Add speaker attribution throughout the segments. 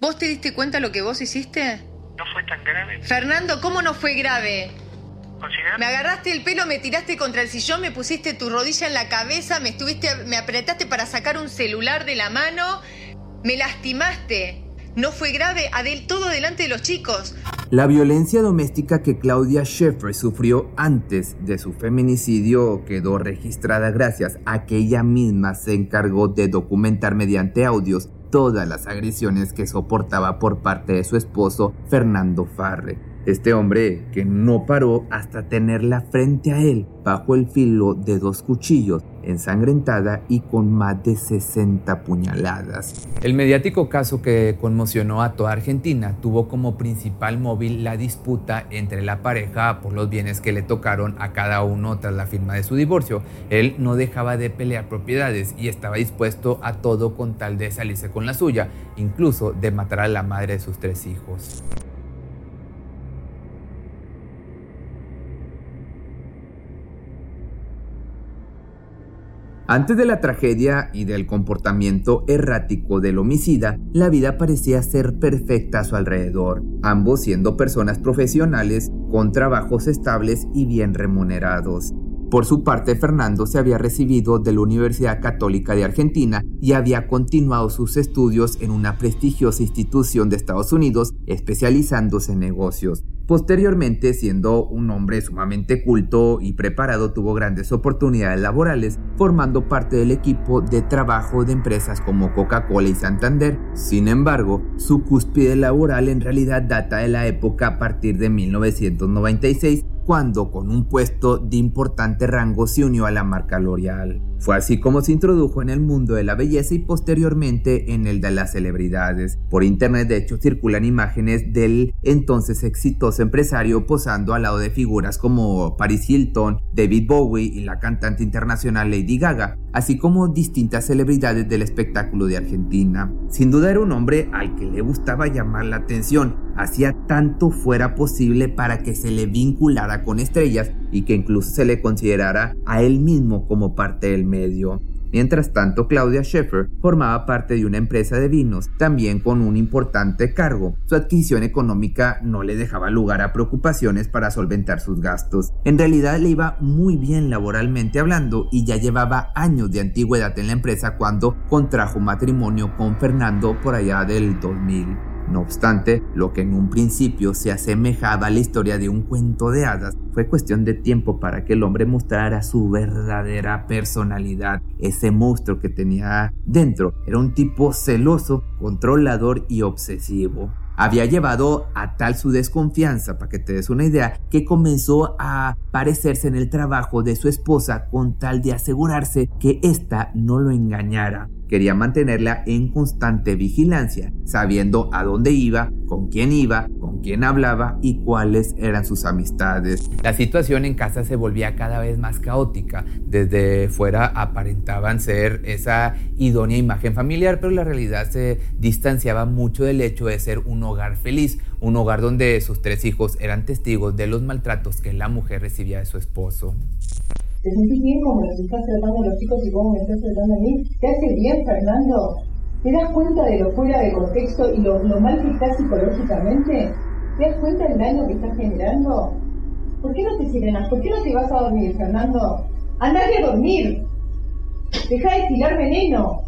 Speaker 1: ¿Vos te diste cuenta lo que vos hiciste?
Speaker 2: No fue tan grave.
Speaker 1: Fernando, ¿cómo no fue grave? Me agarraste el pelo, me tiraste contra el sillón, me pusiste tu rodilla en la cabeza, me estuviste, me apretaste para sacar un celular de la mano, me lastimaste. No fue grave, Adel, todo delante de los chicos.
Speaker 3: La violencia doméstica que Claudia Schiffer sufrió antes de su feminicidio quedó registrada gracias a que ella misma se encargó de documentar mediante audios todas las agresiones que soportaba por parte de su esposo Fernando Farre. Este hombre que no paró hasta tenerla frente a él bajo el filo de dos cuchillos, ensangrentada y con más de 60 puñaladas.
Speaker 4: El mediático caso que conmocionó a toda Argentina tuvo como principal móvil la disputa entre la pareja por los bienes que le tocaron a cada uno tras la firma de su divorcio. Él no dejaba de pelear propiedades y estaba dispuesto a todo con tal de salirse con la suya, incluso de matar a la madre de sus tres hijos.
Speaker 3: Antes de la tragedia y del comportamiento errático del homicida, la vida parecía ser perfecta a su alrededor, ambos siendo personas profesionales con trabajos estables y bien remunerados. Por su parte, Fernando se había recibido de la Universidad Católica de Argentina y había continuado sus estudios en una prestigiosa institución de Estados Unidos especializándose en negocios. Posteriormente, siendo un hombre sumamente culto y preparado, tuvo grandes oportunidades laborales, formando parte del equipo de trabajo de empresas como Coca-Cola y Santander. Sin embargo, su cúspide laboral en realidad data de la época a partir de 1996, cuando con un puesto de importante rango se unió a la marca L'Oreal. Fue así como se introdujo en el mundo de la belleza y posteriormente en el de las celebridades. Por internet de hecho circulan imágenes del entonces exitoso empresario posando al lado de figuras como Paris Hilton, David Bowie y la cantante internacional Lady Gaga, así como distintas celebridades del espectáculo de Argentina. Sin duda era un hombre al que le gustaba llamar la atención, hacía tanto fuera posible para que se le vinculara con estrellas y que incluso se le considerara a él mismo como parte del medio. Mientras tanto, Claudia Scheffer formaba parte de una empresa de vinos, también con un importante cargo. Su adquisición económica no le dejaba lugar a preocupaciones para solventar sus gastos. En realidad le iba muy bien laboralmente hablando y ya llevaba años de antigüedad en la empresa cuando contrajo matrimonio con Fernando por allá del 2000. No obstante, lo que en un principio se asemejaba a la historia de un cuento de hadas fue cuestión de tiempo para que el hombre mostrara su verdadera personalidad. Ese monstruo que tenía dentro era un tipo celoso, controlador y obsesivo había llevado a tal su desconfianza, para que te des una idea, que comenzó a parecerse en el trabajo de su esposa con tal de asegurarse que ésta no lo engañara. Quería mantenerla en constante vigilancia, sabiendo a dónde iba, con quién iba, con quién hablaba y cuáles eran sus amistades.
Speaker 4: La situación en casa se volvía cada vez más caótica. Desde fuera aparentaban ser esa idónea imagen familiar, pero la realidad se distanciaba mucho del hecho de ser un hogar feliz, un hogar donde sus tres hijos eran testigos de los maltratos que la mujer recibía de su esposo.
Speaker 5: ¿Te sentís bien como los estás tratando a los chicos y cómo me estás tratando a mí? ¿Te hace bien, Fernando? ¿Te das cuenta de lo fuera de contexto y lo, lo mal que estás psicológicamente? ¿Te das cuenta del daño que estás generando? ¿Por qué no te sirenas? ¿Por qué no te vas a dormir, Fernando? ¡Andate a dormir! ¡Deja de tirar veneno!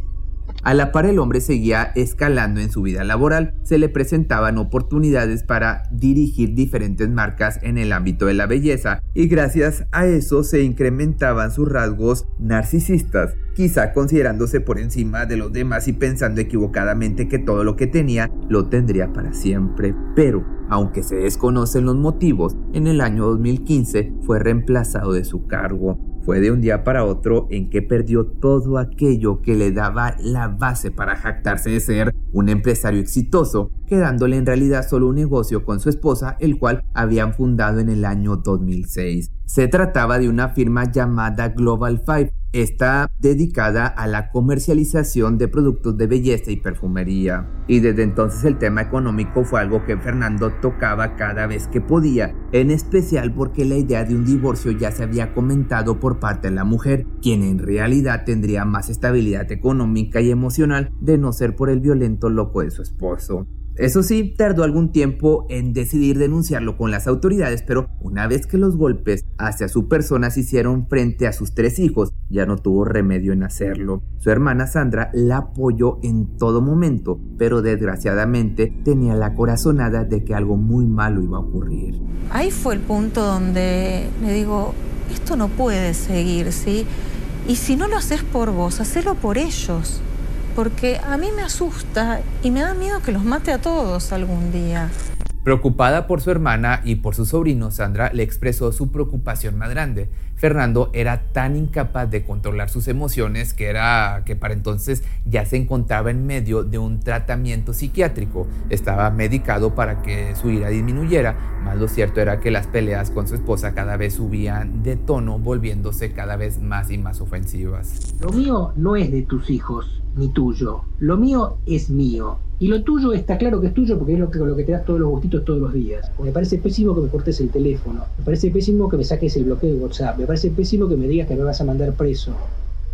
Speaker 3: A la par el hombre seguía escalando en su vida laboral, se le presentaban oportunidades para dirigir diferentes marcas en el ámbito de la belleza y gracias a eso se incrementaban sus rasgos narcisistas, quizá considerándose por encima de los demás y pensando equivocadamente que todo lo que tenía lo tendría para siempre. Pero, aunque se desconocen los motivos, en el año 2015 fue reemplazado de su cargo fue de un día para otro en que perdió todo aquello que le daba la base para jactarse de ser un empresario exitoso, quedándole en realidad solo un negocio con su esposa, el cual habían fundado en el año 2006. Se trataba de una firma llamada Global Five, está dedicada a la comercialización de productos de belleza y perfumería. Y desde entonces el tema económico fue algo que Fernando tocaba cada vez que podía, en especial porque la idea de un divorcio ya se había comentado por parte de la mujer, quien en realidad tendría más estabilidad económica y emocional de no ser por el violento loco de su esposo. Eso sí, tardó algún tiempo en decidir denunciarlo con las autoridades, pero una vez que los golpes hacia su persona se hicieron frente a sus tres hijos, ya no tuvo remedio en hacerlo. Su hermana Sandra la apoyó en todo momento, pero desgraciadamente tenía la corazonada de que algo muy malo iba a ocurrir.
Speaker 6: Ahí fue el punto donde me digo, esto no puede seguir, ¿sí? Y si no lo haces por vos, hacelo por ellos. Porque a mí me asusta y me da miedo que los mate a todos algún día.
Speaker 4: Preocupada por su hermana y por su sobrino, Sandra le expresó su preocupación más grande. Fernando era tan incapaz de controlar sus emociones que era que para entonces ya se encontraba en medio de un tratamiento psiquiátrico. Estaba medicado para que su ira disminuyera, más lo cierto era que las peleas con su esposa cada vez subían de tono, volviéndose cada vez más y más ofensivas.
Speaker 7: Lo mío no es de tus hijos ni tuyo. Lo mío es mío y lo tuyo está claro que es tuyo porque es lo que, lo que te das todos los gustitos todos los días. Me parece pésimo que me cortes el teléfono. Me parece pésimo que me saques el bloqueo de WhatsApp. Me parece pésimo que me digas que me vas a mandar preso.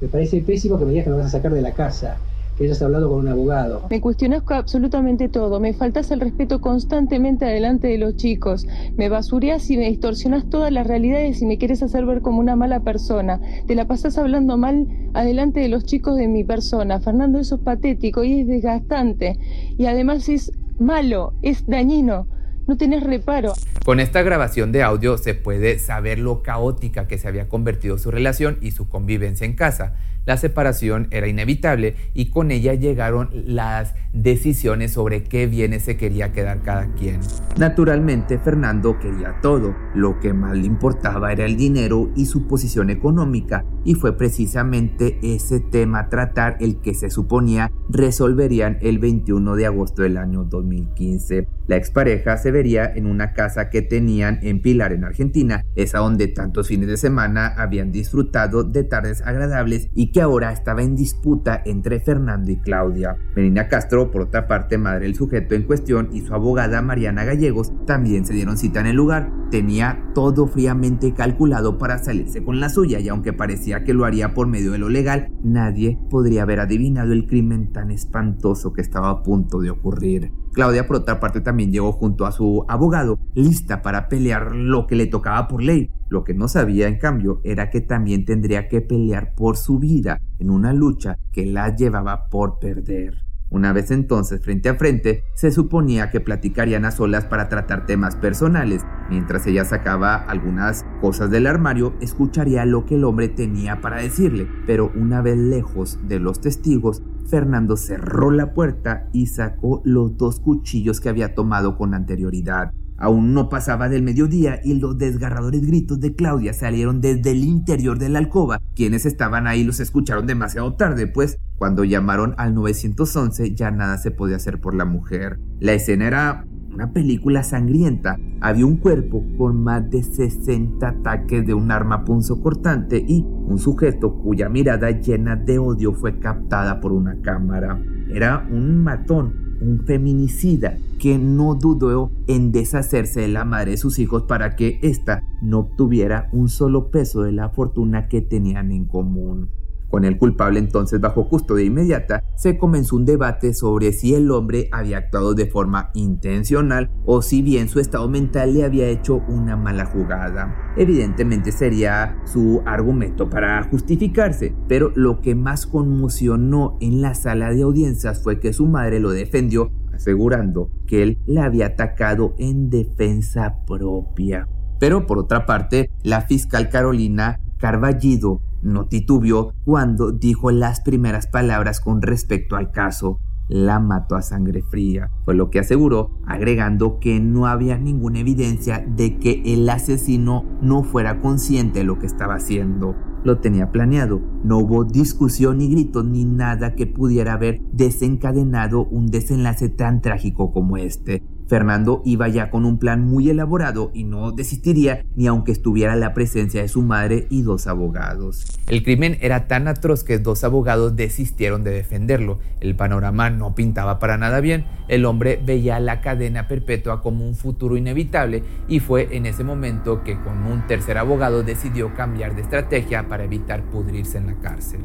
Speaker 7: Me parece pésimo que me digas que me vas a sacar de la casa que hayas hablado con un abogado.
Speaker 8: Me cuestionas absolutamente todo, me faltas el respeto constantemente adelante de los chicos, me basureas y me distorsionas todas las realidades y me quieres hacer ver como una mala persona. Te la pasas hablando mal adelante de los chicos de mi persona. Fernando, eso es patético y es desgastante. Y además es malo, es dañino. No tenés reparo.
Speaker 4: Con esta grabación de audio se puede saber lo caótica que se había convertido su relación y su convivencia en casa la separación era inevitable y con ella llegaron las decisiones sobre qué bienes se quería quedar cada quien.
Speaker 3: Naturalmente, Fernando quería todo. Lo que más le importaba era el dinero y su posición económica, y fue precisamente ese tema tratar el que se suponía resolverían el 21 de agosto del año 2015. La expareja se vería en una casa que tenían en Pilar, en Argentina, esa donde tantos fines de semana habían disfrutado de tardes agradables y que ahora estaba en disputa entre Fernando y Claudia. Melina Castro, por otra parte, madre del sujeto en cuestión, y su abogada Mariana Gallegos también se dieron cita en el lugar. Tenía todo fríamente calculado para salirse con la suya y aunque parecía que lo haría por medio de lo legal, nadie podría haber adivinado el crimen tan espantoso que estaba a punto de ocurrir. Claudia, por otra parte, también llegó junto a su abogado, lista para pelear lo que le tocaba por ley. Lo que no sabía, en cambio, era que también tendría que pelear por su vida en una lucha que la llevaba por perder. Una vez entonces frente a frente, se suponía que platicarían a solas para tratar temas personales. Mientras ella sacaba algunas cosas del armario, escucharía lo que el hombre tenía para decirle. Pero una vez lejos de los testigos, Fernando cerró la puerta y sacó los dos cuchillos que había tomado con anterioridad. Aún no pasaba del mediodía y los desgarradores gritos de Claudia salieron desde el interior de la alcoba. Quienes estaban ahí los escucharon demasiado tarde, pues cuando llamaron al 911 ya nada se podía hacer por la mujer. La escena era una película sangrienta. Había un cuerpo con más de 60 ataques de un arma punzocortante y un sujeto cuya mirada llena de odio fue captada por una cámara. Era un matón un feminicida que no dudó en deshacerse de la madre de sus hijos para que ésta no obtuviera un solo peso de la fortuna que tenían en común. Con el culpable entonces bajo custodia inmediata, se comenzó un debate sobre si el hombre había actuado de forma intencional o si bien su estado mental le había hecho una mala jugada. Evidentemente sería su argumento para justificarse, pero lo que más conmocionó en la sala de audiencias fue que su madre lo defendió asegurando que él la había atacado en defensa propia. Pero por otra parte, la fiscal Carolina Carballido no titubió cuando dijo las primeras palabras con respecto al caso. La mató a sangre fría, fue lo que aseguró, agregando que no había ninguna evidencia de que el asesino no fuera consciente de lo que estaba haciendo. Lo tenía planeado, no hubo discusión ni gritos ni nada que pudiera haber desencadenado un desenlace tan trágico como este. Fernando iba ya con un plan muy elaborado y no desistiría ni aunque estuviera la presencia de su madre y dos abogados.
Speaker 4: El crimen era tan atroz que dos abogados desistieron de defenderlo. El panorama no pintaba para nada bien. El hombre veía la cadena perpetua como un futuro inevitable y fue en ese momento que con un tercer abogado decidió cambiar de estrategia para evitar pudrirse en la cárcel.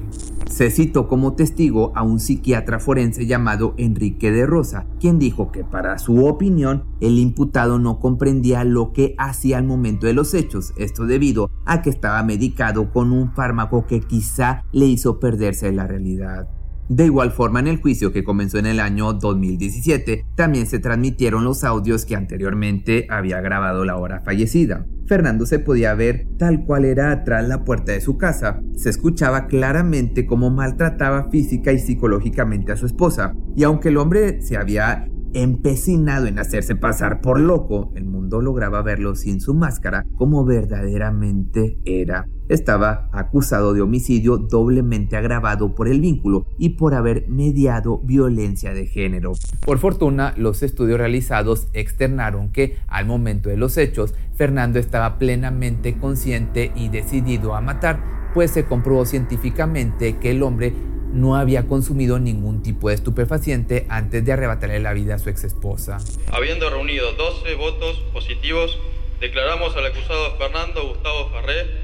Speaker 3: Se citó como testigo a un psiquiatra forense llamado Enrique de Rosa, quien dijo que para su opinión el imputado no comprendía lo que hacía al momento de los hechos, esto debido a que estaba medicado con un fármaco que quizá le hizo perderse de la realidad. De igual forma, en el juicio que comenzó en el año 2017, también se transmitieron los audios que anteriormente había grabado la hora fallecida. Fernando se podía ver tal cual era atrás la puerta de su casa. Se escuchaba claramente cómo maltrataba física y psicológicamente a su esposa. Y aunque el hombre se había empecinado en hacerse pasar por loco, el mundo lograba verlo sin su máscara como verdaderamente era. Estaba acusado de homicidio doblemente agravado por el vínculo y por haber mediado violencia de género.
Speaker 4: Por fortuna, los estudios realizados externaron que al momento de los hechos, Fernando estaba plenamente consciente y decidido a matar, pues se comprobó científicamente que el hombre no había consumido ningún tipo de estupefaciente antes de arrebatarle la vida a su exesposa.
Speaker 9: Habiendo reunido 12 votos positivos, declaramos al acusado Fernando Gustavo Farré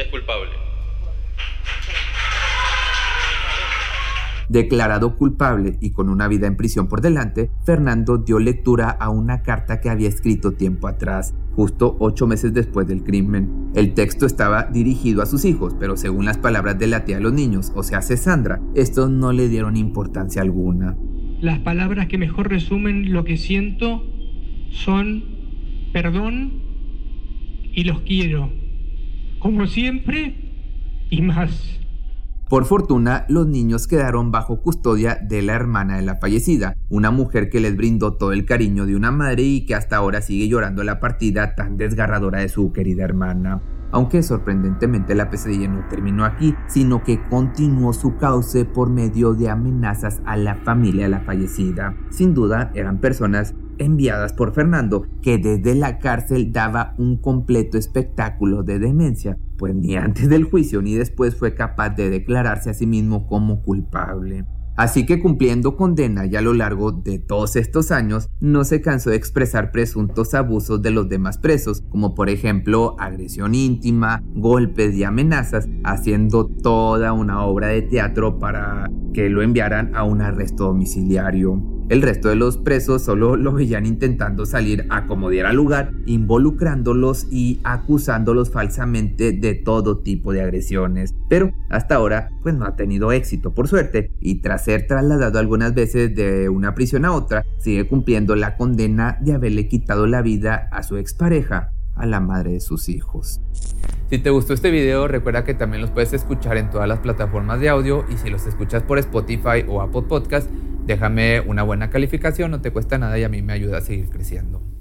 Speaker 9: es culpable.
Speaker 3: Declarado culpable y con una vida en prisión por delante, Fernando dio lectura a una carta que había escrito tiempo atrás, justo ocho meses después del crimen. El texto estaba dirigido a sus hijos, pero según las palabras de la tía de los niños, o sea, Sandra, estos no le dieron importancia alguna.
Speaker 10: Las palabras que mejor resumen lo que siento son perdón y los quiero, como siempre y más.
Speaker 3: Por fortuna, los niños quedaron bajo custodia de la hermana de la fallecida, una mujer que les brindó todo el cariño de una madre y que hasta ahora sigue llorando la partida tan desgarradora de su querida hermana. Aunque sorprendentemente la pesadilla no terminó aquí, sino que continuó su cauce por medio de amenazas a la familia de la fallecida. Sin duda, eran personas enviadas por Fernando, que desde la cárcel daba un completo espectáculo de demencia, pues ni antes del juicio ni después fue capaz de declararse a sí mismo como culpable. Así que cumpliendo condena y a lo largo de todos estos años, no se cansó de expresar presuntos abusos de los demás presos, como por ejemplo agresión íntima, golpes y amenazas, haciendo toda una obra de teatro para que lo enviaran a un arresto domiciliario. El resto de los presos solo lo veían intentando salir a como diera lugar, involucrándolos y acusándolos falsamente de todo tipo de agresiones. Pero hasta ahora, pues no ha tenido éxito por suerte, y tras ser trasladado algunas veces de una prisión a otra, sigue cumpliendo la condena de haberle quitado la vida a su expareja, a la madre de sus hijos.
Speaker 4: Si te gustó este video, recuerda que también los puedes escuchar en todas las plataformas de audio y si los escuchas por Spotify o Apple Podcast, déjame una buena calificación, no te cuesta nada y a mí me ayuda a seguir creciendo.